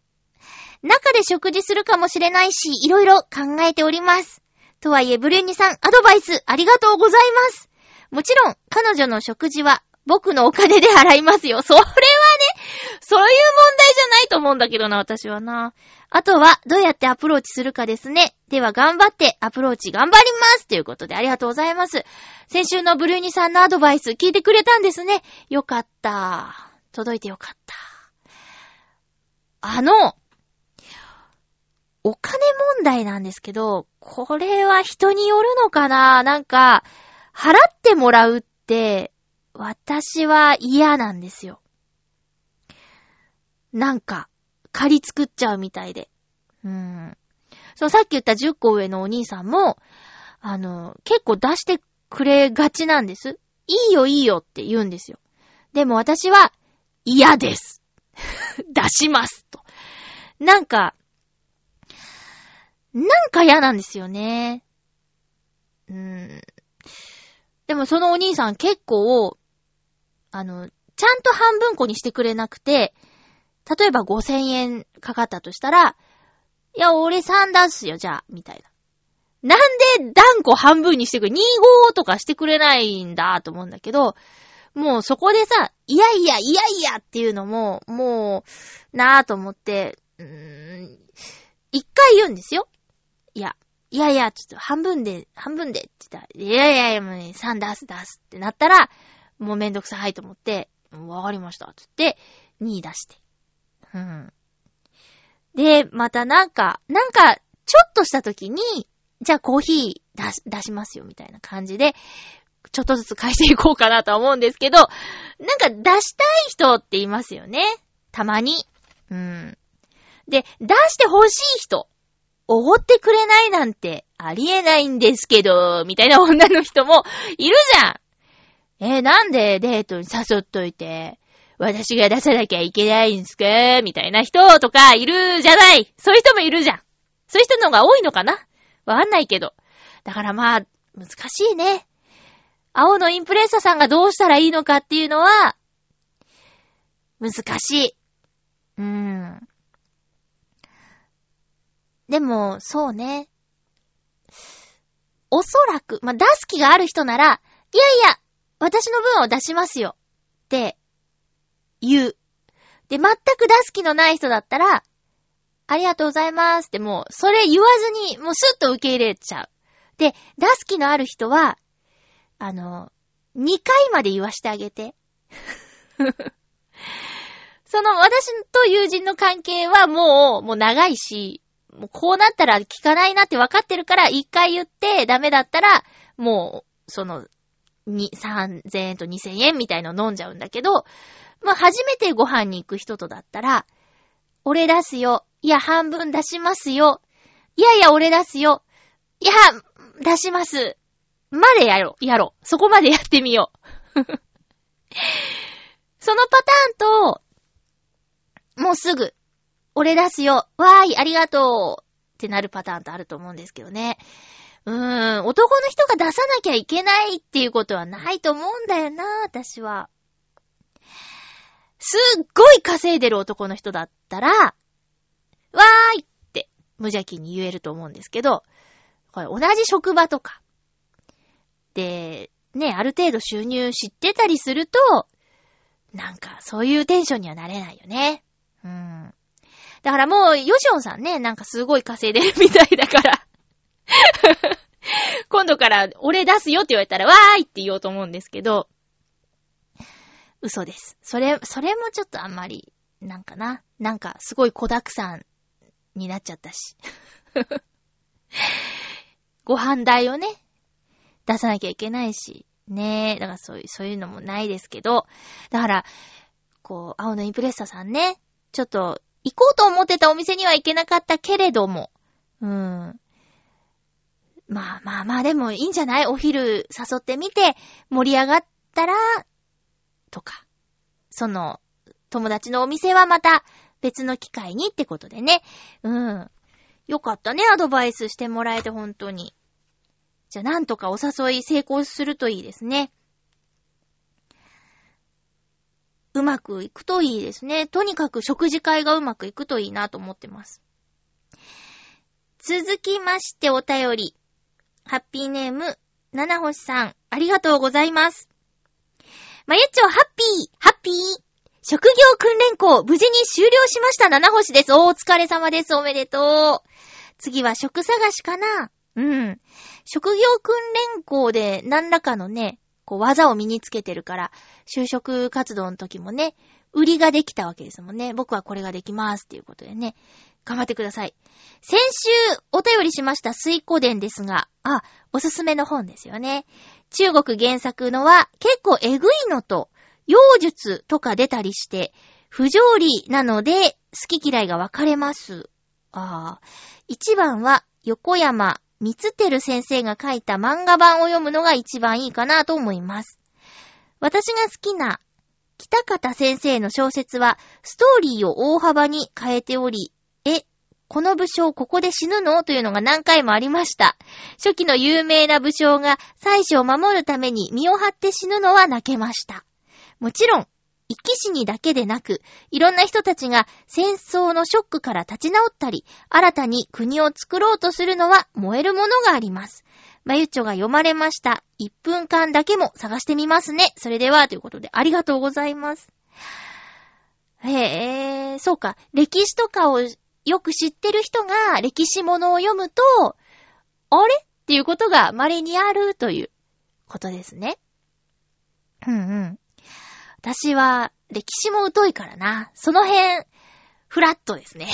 中で食事するかもしれないし、いろいろ考えております。とはいえ、ブレンニさん、アドバイスありがとうございます。もちろん、彼女の食事は僕のお金で払いますよ。それはね、そういう問題じゃないと思うんだけどな、私はな。あとは、どうやってアプローチするかですね。では、頑張ってアプローチ頑張りますということで、ありがとうございます。先週のブルーニさんのアドバイス聞いてくれたんですね。よかった。届いてよかった。あの、お金問題なんですけど、これは人によるのかな？なんか、払ってもらうって、私は嫌なんですよ。なんか、借り作っちゃうみたいで。うん。そう、さっき言った10個上のお兄さんも、あの、結構出してくれがちなんです。いいよいいよって言うんですよ。でも私は、嫌です。出します。と。なんか、なんか嫌なんですよね。うーん。でもそのお兄さん結構、あの、ちゃんと半分こにしてくれなくて、例えば5000円かかったとしたら、いや、俺3出すよ、じゃあ、みたいな。なんで断固半分にしてくれ、25とかしてくれないんだと思うんだけど、もうそこでさ、いやいや、いやいやっていうのも、もう、なぁと思って、うーん、一回言うんですよ。いや、いやいや、ちょっと半分で、半分でって言ったら、いやいやいや、もうね、3出す出すってなったら、もうめんどくさいと思って、わかりました、つって、2出して。うん。で、またなんか、なんか、ちょっとした時に、じゃあコーヒー出し、出しますよ、みたいな感じで、ちょっとずつ返していこうかなとは思うんですけど、なんか出したい人って言いますよね。たまに。うん。で、出して欲しい人、おごってくれないなんてありえないんですけど、みたいな女の人もいるじゃん。えーなんでデートに誘っといて、私が出さなきゃいけないんすか？みたいな人とかいるじゃない。そういう人もいるじゃん。そういう人の方が多いのかな？わかんないけど。だからまあ、難しいね。青のインプレッサさんがどうしたらいいのかっていうのは、難しい。うーん。でも、そうね。おそらく、まあ、出す気がある人なら、いやいや、私の分を出しますよ。って、言う。で、全く出す気のない人だったら、ありがとうございますってもう、それ言わずに、もうスッと受け入れちゃう。で、出す気のある人は、あの、2回まで言わしてあげて。その、私と友人の関係はもう、もう長いし、もうこうなったら聞かないなって分かってるから、1回言ってダメだったら、もう、その、に、3000円と2000円みたいの飲んじゃうんだけど、まあ、初めてご飯に行く人とだったら、俺出すよ。いや、半分出しますよ。いやいや、俺出すよ。いや、出します。までやろ。やろ。そこまでやってみよう。そのパターンと、もうすぐ、俺出すよ。わーい、ありがとう。ってなるパターンとあると思うんですけどね。うーん、男の人が出さなきゃいけないっていうことはないと思うんだよな、私は。すっごい稼いでる男の人だったら、わーいって無邪気に言えると思うんですけど、これ同じ職場とか。で、ね、ある程度収入知ってたりすると、なんかそういうテンションにはなれないよね。うーん。だからもう、ヨシオンさんね、なんかすごい稼いでるみたいだから。今度から俺出すよって言われたら、わーいって言おうと思うんですけど、嘘です。それ、それもちょっとあんまり、なんかな。なんか、すごい小沢山になっちゃったし。ご飯代をね、出さなきゃいけないし、ねえ。だからそういう、そういうのもないですけど、だから、こう、青のインプレッサさんね、ちょっと、行こうと思ってたお店には行けなかったけれども、うん。まあまあまあ、でもいいんじゃない？お昼誘ってみて、盛り上がったら、とか。その、友達のお店はまた別の機会にってことでね。うん。よかったね、アドバイスしてもらえて本当に。じゃあなんとかお誘い成功するといいですね。うまくいくといいですね。とにかく食事会がうまくいくといいなと思ってます。続きましてお便り。ハッピーネーム、七星さん、ありがとうございます。まゆっちょ、ハッピー、ハッピー。職業訓練校、無事に終了しました七星です。お疲れ様です。おめでとう。次は職探しかなうん。職業訓練校で何らかのね、こう技を身につけてるから、就職活動の時もね、売りができたわけですもんね。僕はこれができますっていうことでね。頑張ってください。先週お便りしました水湖伝ですが、あ、おすすめの本ですよね。中国原作のは結構えぐいのと、妖術とか出たりして、不条理なので好き嫌いが分かれます。ああ。一番は横山光照先生が書いた漫画版を読むのが一番いいかなと思います。私が好きな北方先生の小説はストーリーを大幅に変えており、え、この武将ここで死ぬのというのが何回もありました。初期の有名な武将が妻子を守るために身を張って死ぬのは泣けました。もちろん、生き死にだけでなく、いろんな人たちが戦争のショックから立ち直ったり、新たに国を作ろうとするのは燃えるものがあります。まゆっちょが読まれました。1分間だけも探してみますね。それでは、ということで、ありがとうございます。へえ、そうか。歴史とかをよく知ってる人が歴史物を読むと、あれ？っていうことが稀にあるということですね。うんうん。私は、歴史も疎いからな。その辺、フラットですね。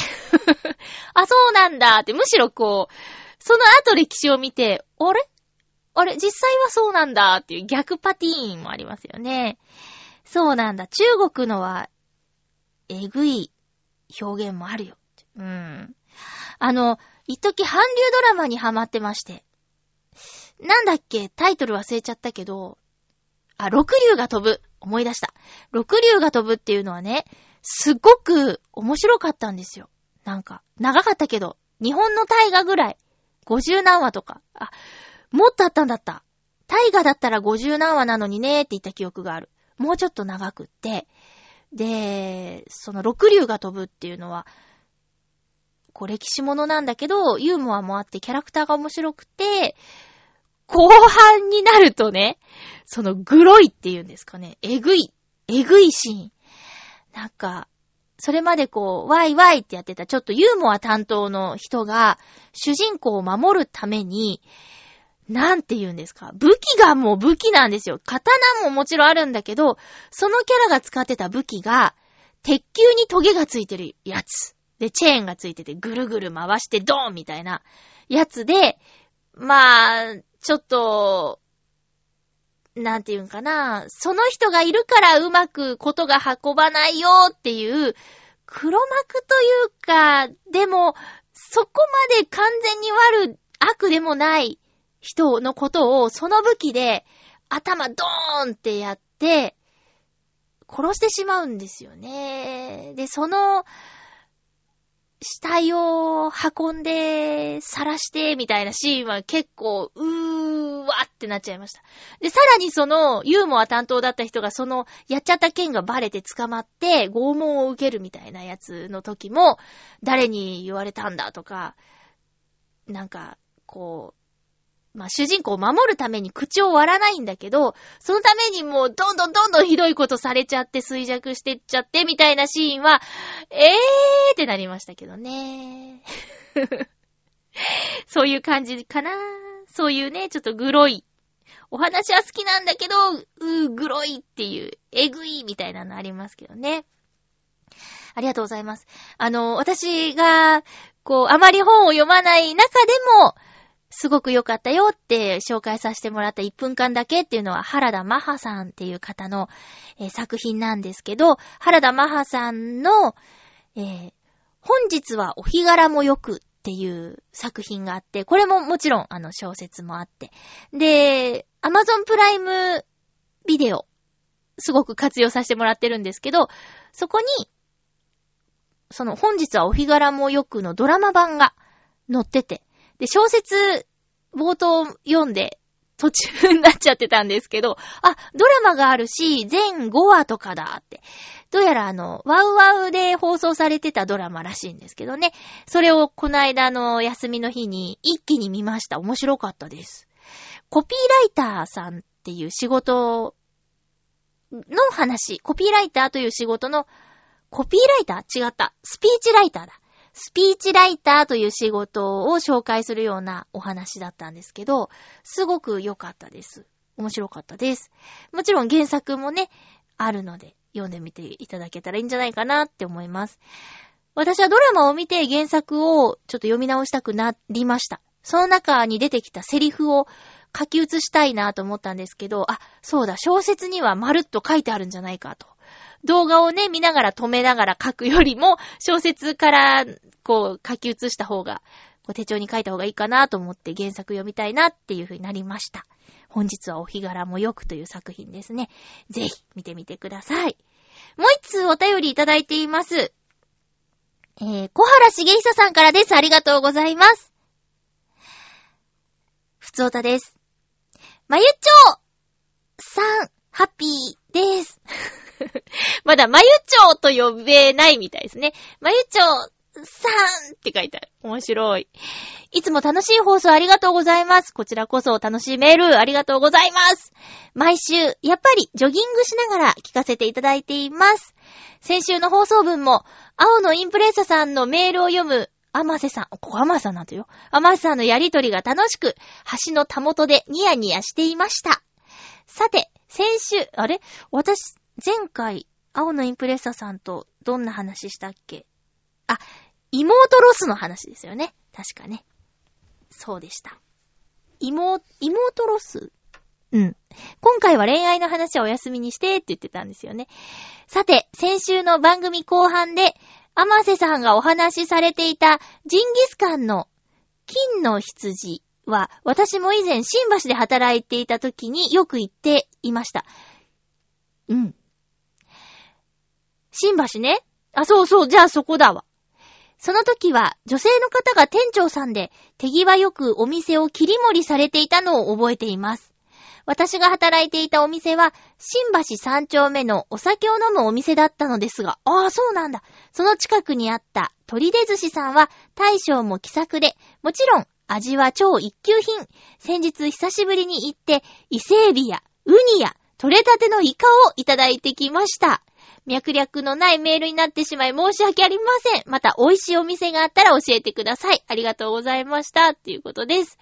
あ、そうなんだって、むしろこう、その後歴史を見て、あれ？あれ実際はそうなんだっていう逆パティーンもありますよね。そうなんだ。中国のは、えぐい表現もあるよ。うん。あの、一時韓流ドラマにハマってまして。なんだっけ？タイトル忘れちゃったけど、あ、六竜が飛ぶ。思い出した。六竜が飛ぶっていうのはね、すっごく面白かったんですよ。なんか、長かったけど、日本の大河ぐらい、五十何話とか、あ、もっとあったんだった。大河だったら五十何話なのにねって言った記憶がある。もうちょっと長くって、で、その六竜が飛ぶっていうのは、こう歴史ものなんだけど、ユーモアもあってキャラクターが面白くて、後半になるとね、そのグロいっていうんですかね、えぐい、えぐいシーン。なんか、それまでこう、ワイワイってやってたちょっとユーモア担当の人が、主人公を守るために、なんて言うんですか。武器がもう武器なんですよ。刀ももちろんあるんだけど、そのキャラが使ってた武器が、鉄球にトゲがついてるやつ。で、チェーンがついててぐるぐる回してドーンみたいなやつで、まあ、ちょっと、なんていうんかな、その人がいるからうまくことが運ばないよっていう、黒幕というか、でも、そこまで完全に悪、悪でもない人のことをその武器で頭ドーンってやって、殺してしまうんですよね。で、その、死体を運んで、晒して、みたいなシーンは結構、うーわってなっちゃいました。で、さらにその、ユーモア担当だった人がその、やっちゃった件がバレて捕まって、拷問を受けるみたいなやつの時も、誰に言われたんだとか、なんか、こう、まあ、主人公を守るために口を割らないんだけど、そのためにもうどんどんどんどんひどいことされちゃって衰弱してっちゃってみたいなシーンは、えーってなりましたけどね。そういう感じかな。そういうね、ちょっとグロい。お話は好きなんだけど、うー、グロいっていう、えぐいみたいなのありますけどね。ありがとうございます。あの、私が、こう、あまり本を読まない中でも、すごく良かったよって紹介させてもらった1分間だけっていうのは原田マハさんっていう方の、えー作品なんですけど、原田マハさんの、えー本日はお日柄もよくっていう作品があって、これももちろんあの小説もあって。で、Amazon プライムビデオ、すごく活用させてもらってるんですけど、そこに、その本日はお日柄もよくのドラマ版が載ってて、で、小説冒頭読んで途中になっちゃってたんですけど、あ、ドラマがあるし、全5話とかだって。どうやらあの、ワウワウで放送されてたドラマらしいんですけどね。それをこの間の休みの日に一気に見ました。面白かったです。コピーライターさんっていう仕事の話、コピーライターという仕事の、コピーライター？違った。スピーチライターだ。スピーチライターという仕事を紹介するようなお話だったんですけど、すごく良かったです。面白かったです。もちろん原作もね、あるので、読んでみていただけたらいいんじゃないかなって思います。私はドラマを見て原作をちょっと読み直したくなりました。その中に出てきたセリフを書き写したいなと思ったんですけど、あ、そうだ、小説にはまるっと書いてあるんじゃないかと。動画をね、見ながら止めながら書くよりも、小説から、こう、書き写した方が、こう手帳に書いた方がいいかなと思って原作読みたいなっていう風になりました。本日はお日柄もよくという作品ですね。ぜひ見てみてください。もう一通お便りいただいています。えー、小原茂久さんからです。ありがとうございます。ふつおたです。まゆちょうさん、ハッピーです。まだ、まゆちょうと呼べないみたいですね。まゆちょうさんって書いてある。面白い。いつも楽しい放送ありがとうございます。こちらこそ楽しいメールありがとうございます。毎週、やっぱりジョギングしながら聞かせていただいています。先週の放送分も、青のインプレッサさんのメールを読む、アマセさん、ここアマセさんなんてよ。アマセさんのやりとりが楽しく、橋のたもとでニヤニヤしていました。さて、先週、あれ？私、前回、青のインプレッサさんとどんな話したっけ？あ、妹ロスの話ですよね。確かね。そうでした。妹、妹ロス？うん。今回は恋愛の話はお休みにしてって言ってたんですよね。さて、先週の番組後半で、アマセさんがお話しされていたジンギスカンの金の羊は、私も以前新橋で働いていた時によく行っていました。うん。新橋ね。あ、そうそう、じゃあそこだわ。その時は女性の方が店長さんで手際よくお店を切り盛りされていたのを覚えています。私が働いていたお店は新橋三丁目のお酒を飲むお店だったのですが、ああ、そうなんだ。その近くにあった鳥出寿司さんは大将も気さくで、もちろん味は超一級品。先日久しぶりに行って伊勢エビやウニや取れたてのイカをいただいてきました。脈略のないメールになってしまい申し訳ありません。また美味しいお店があったら教えてください。ありがとうございました。っていうことです。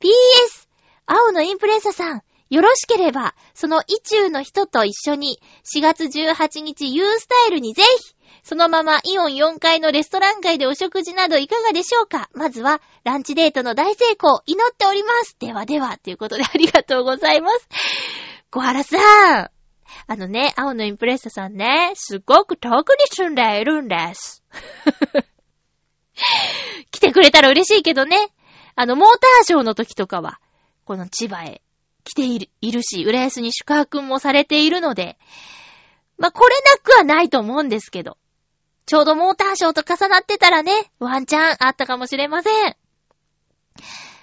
PS、青のインプレッサさん、よろしければ、その意中の人と一緒に4月18日 U スタイルにぜひ、そのままイオン4階のレストラン街でお食事などいかがでしょうか？まずは、ランチデートの大成功、祈っております。ではでは、ということでありがとうございます。小原さん。あのね、青のインプレッサさんね、すごく遠くに住んでいるんです。来てくれたら嬉しいけどね。あの、モーターショーの時とかは、この千葉へ来ているいるし、浦安に宿泊もされているので、まあ、来れなくはないと思うんですけど、ちょうどモーターショーと重なってたらね、ワンチャンあったかもしれません。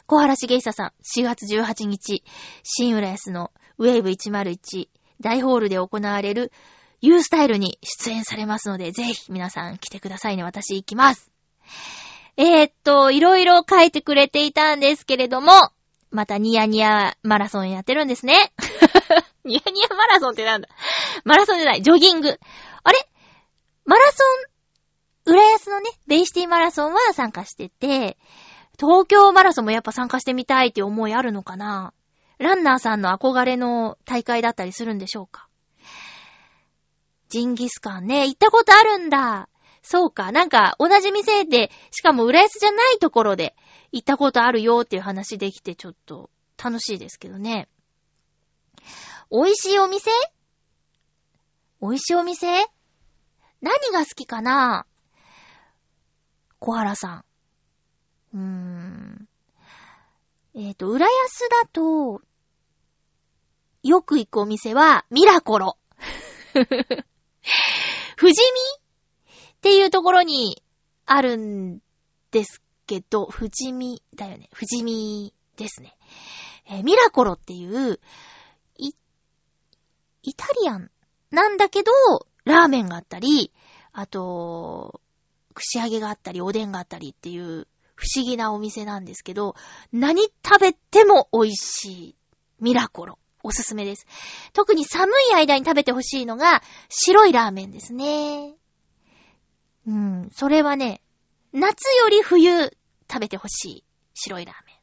小原茂久さん、4月18日、新浦安のウェーブ101大ホールで行われる U スタイルに出演されますので、ぜひ皆さん来てくださいね。私行きます。えー、っと、いろいろ書いてくれていたんですけれども、またニヤニヤマラソンやってるんですね。ニヤニヤマラソンってなんだ？マラソンじゃない、ジョギング。あれ？マラソン、浦安のね、ベイシティマラソンは参加してて、東京マラソンもやっぱ参加してみたいって思いあるのかな？ランナーさんの憧れの大会だったりするんでしょうか？ジンギスカンね、行ったことあるんだ。そうか、なんか同じ店で、しかも浦安じゃないところで行ったことあるよっていう話できてちょっと楽しいですけどね。美味しいお店？美味しいお店？何が好きかな？小原さん。うーん。えっ、と、浦安だと、よく行くお店は、ミラコロ。富士見？っていうところにあるんですけど、富士見だよね。富士見ですね。えーミラコロっていう、い、イタリアンなんだけど、ラーメンがあったり、あと、串揚げがあったり、おでんがあったりっていう不思議なお店なんですけど、何食べても美味しい。ミラコロ。おすすめです。特に寒い間に食べてほしいのが、白いラーメンですね。うん、それはね、夏より冬食べてほしい。白いラーメン。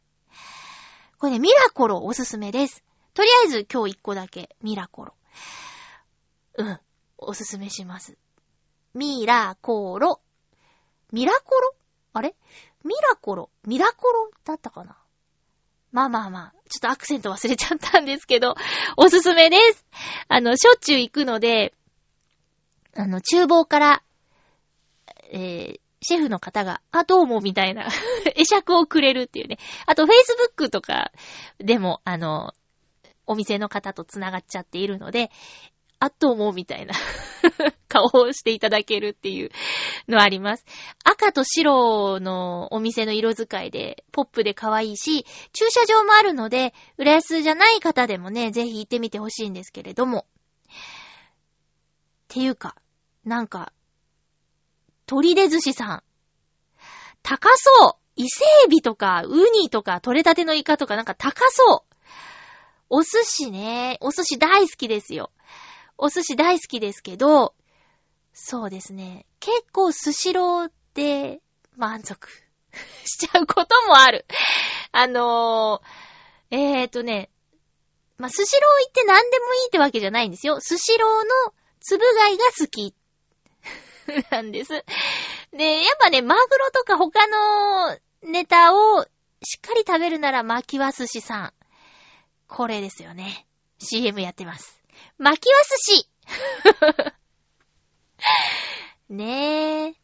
これね、ミラコロおすすめです。とりあえず今日一個だけ、ミラコロ。うん、おすすめします。ミラコロ。ミラコロ？あれ？ミラコロ？ミラコロ？だったかな？まあまあまあ、ちょっとアクセント忘れちゃったんですけど、おすすめです。あの、しょっちゅう行くので、あの、厨房から、えー、シェフの方が、あ、どうも、みたいな、会釈をくれるっていうね。あと、Facebook とかでも、あの、お店の方と繋がっちゃっているので、あ、どうも、みたいな 顔をしていただけるっていうのあります。赤と白のお店の色使いで、ポップで可愛いし、駐車場もあるので、浦安じゃない方でもね、ぜひ行ってみてほしいんですけれども。っていうか、なんか、鳥出寿司さん。高そう伊勢海老とか、ウニとか、取れたてのイカとかなんか高そうお寿司ね、お寿司大好きですよ。お寿司大好きですけど、そうですね。結構スシローで満足 しちゃうこともある。あのー、えーとね、まあ、スシロー行って何でもいいってわけじゃないんですよ。スシローのつぶ貝が好き なんです。で、やっぱね、マグロとか他のネタをしっかり食べるなら巻きわ寿司さん。これですよね。CM やってます。巻きわ寿司 ねえ。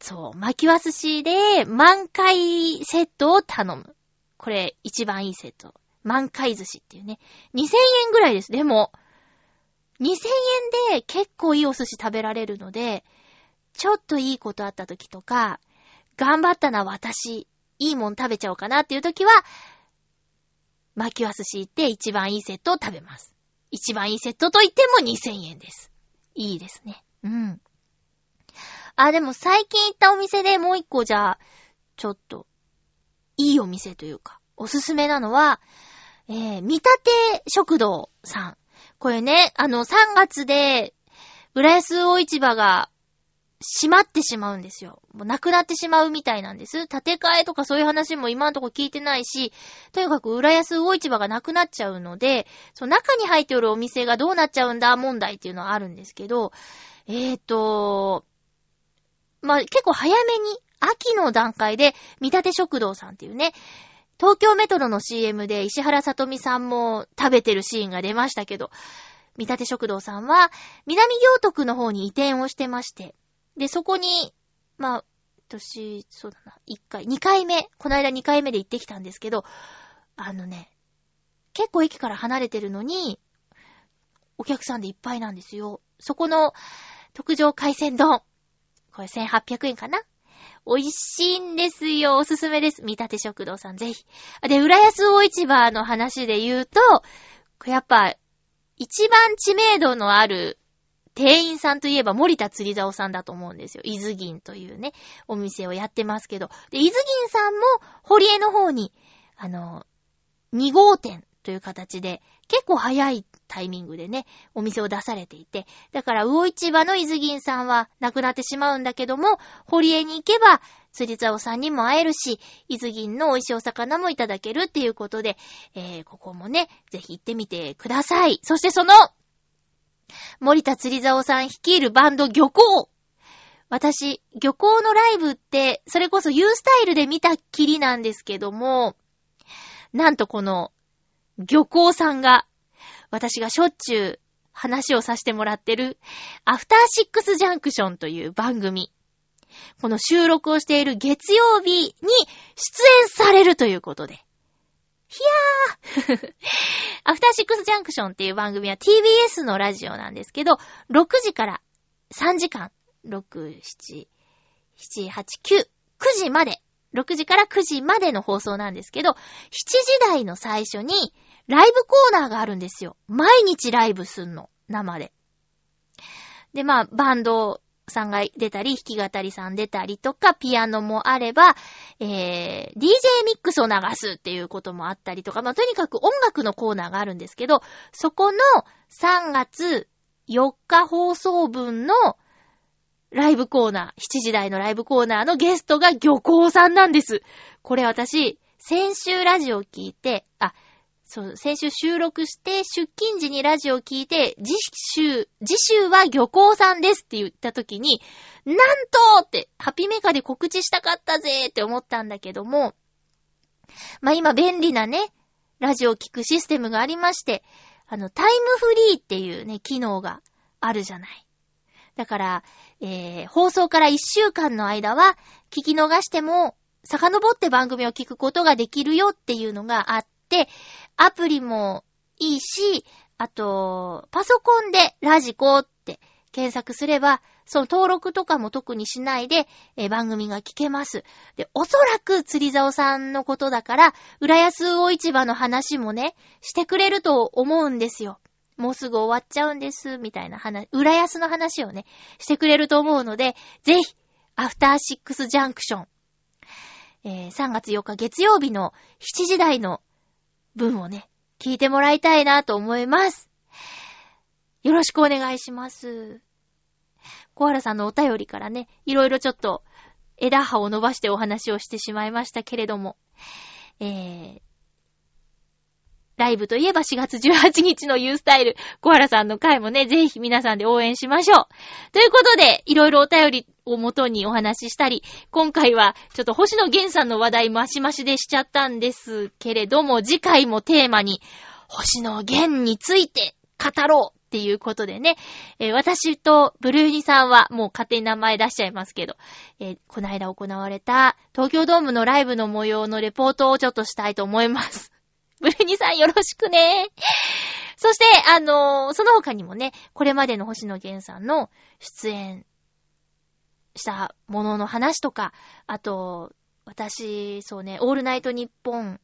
そう、巻きわ寿司で満開セットを頼む。これ一番いいセット。満開寿司っていうね。2000円ぐらいです。でも、2000円で結構いいお寿司食べられるので、ちょっといいことあった時とか、頑張ったな私、いいもん食べちゃおうかなっていう時は、巻きわ寿司行って一番いいセットを食べます。一番いいセットと言っても2000円です。いいですね。うん。あ、でも最近行ったお店でもう一個じゃあ、ちょっと、いいお店というか、おすすめなのは、えー、見立て食堂さん。これね、あの、3月で、浦安大市場が閉まってしまうんですよ。もうなくなってしまうみたいなんです。建て替えとかそういう話も今のとこ聞いてないし、とにかく浦安大市場がなくなっちゃうので、その中に入っておるお店がどうなっちゃうんだ問題っていうのはあるんですけど、えーと、まあ、結構早めに、秋の段階で、見立て食堂さんっていうね、東京メトロの CM で石原さとみさんも食べてるシーンが出ましたけど、見立て食堂さんは、南行徳の方に移転をしてまして、で、そこに、まあ、年、そうだな、1回、2回目、この間2回目で行ってきたんですけど、あのね、結構駅から離れてるのに、お客さんでいっぱいなんですよ。そこの、特上海鮮丼。これ1800円かな？美味しいんですよ。おすすめです。見立て食堂さん、ぜひ。で、浦安大市場の話で言うと、やっぱ、一番知名度のある店員さんといえば森田釣り竿さんだと思うんですよ。伊豆銀というね、お店をやってますけど。で、伊豆銀さんも、堀江の方に、あの、2号店という形で、結構早いタイミングでね、お店を出されていて、だから、魚市場の伊豆銀さんはなくなってしまうんだけども、堀江に行けば、釣り竿さんにも会えるし、伊豆銀の美味しいお魚もいただけるっていうことで、えー、ここもね、ぜひ行ってみてください。そしてその、森田釣り竿さん率いるバンド漁港私、漁港のライブって、それこそ U スタイルで見たきりなんですけども、なんとこの、漁港さんが、私がしょっちゅう話をさせてもらってる、アフターシックスジャンクションという番組。この収録をしている月曜日に出演されるということで。ひやーアフターシックスジャンクションっていう番組は TBS のラジオなんですけど、6時から3時間、6、7、7、8、9、9時まで、6時から9時までの放送なんですけど、7時台の最初にライブコーナーがあるんですよ。毎日ライブすんの。生で。で、まあ、バンドさんが出たり、弾き語りさん出たりとか、ピアノもあれば、えー、DJ ミックスを流すっていうこともあったりとか、まあ、とにかく音楽のコーナーがあるんですけど、そこの3月4日放送分のライブコーナー、7時台のライブコーナーのゲストが漁港さんなんです。これ私、先週ラジオ聞いて、あ、そう、先週収録して、出勤時にラジオ聞いて、次週、次週は漁港さんですって言った時に、なんとって、ハピメカで告知したかったぜって思ったんだけども、まあ今便利なね、ラジオ聞くシステムがありまして、あの、タイムフリーっていうね、機能があるじゃない。だから、えー、放送から1週間の間は、聞き逃しても、遡って番組を聞くことができるよっていうのがあって、アプリもいいし、あと、パソコンでラジコって検索すれば、その登録とかも特にしないで、えー番組が聞けます。で、おそらく釣り竿さんのことだから、浦安魚市場の話もね、してくれると思うんですよ。もうすぐ終わっちゃうんです、みたいな話、浦安の話をね、してくれると思うので、ぜひ、アフターシックスジャンクション、えー3月4日月曜日の7時台の分をね、聞いてもらいたいなと思います。よろしくお願いします。小原さんのお便りからね、いろいろちょっと枝葉を伸ばしてお話をしてしまいましたけれども、えー、ライブといえば4月18日の U スタイル、小原さんの回もね、ぜひ皆さんで応援しましょう。ということで、いろいろお便りをもとにお話ししたり、今回はちょっと星野源さんの話題マシマシでしちゃったんですけれども、次回もテーマに、星野源について語ろうっていうことでね、えー私とブルーニさんはもう勝手に名前出しちゃいますけど、えーこの間行われた東京ドームのライブの模様のレポートをちょっとしたいと思います。ブルニさんよろしくね。そして、あのーその他にもね、これまでの星野源さんの出演したものの話とか、あと、私、そうね、オールナイトニッポン、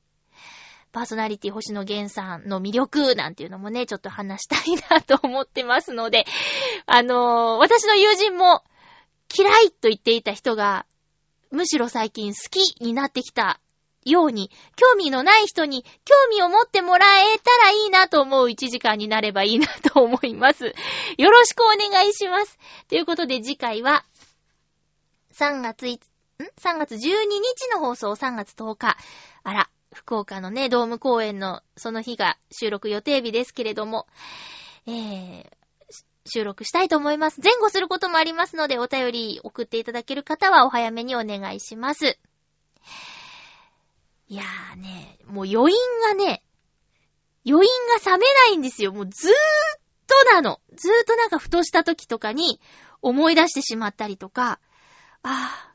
パーソナリティ星野源さんの魅力なんていうのもね、ちょっと話したいなと思ってますので、あのー私の友人も嫌いと言っていた人が、むしろ最近好きになってきたように、興味のない人に興味を持ってもらえたらいいなと思う1時間になればいいなと思います。よろしくお願いします。ということで次回は、3月いん ?3 月12日の放送、3月10日。あら、福岡のね、ドーム公演のその日が収録予定日ですけれども、えー、収録したいと思います。前後することもありますので、お便り送っていただける方はお早めにお願いします。いやーね、もう余韻がね、余韻が冷めないんですよ。もうずーっとなの。ずーっとなんかふとした時とかに思い出してしまったりとか、あ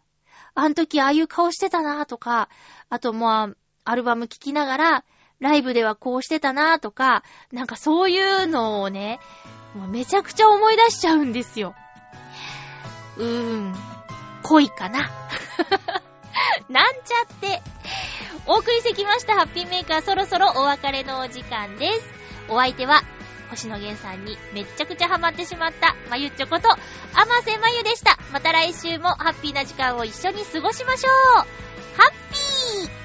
あ、あの時ああいう顔してたなーとか、あとまあ、アルバム聴きながら、ライブではこうしてたなーとか、なんかそういうのをね、もうめちゃくちゃ思い出しちゃうんですよ。うーん、恋かな。なんちゃって。お送りしてきましたハッピーメーカーそろそろお別れのお時間です。お相手は、星野源さんにめっちゃくちゃハマってしまった、まゆっちょこと、あませまゆでした。また来週もハッピーな時間を一緒に過ごしましょう。ハッピー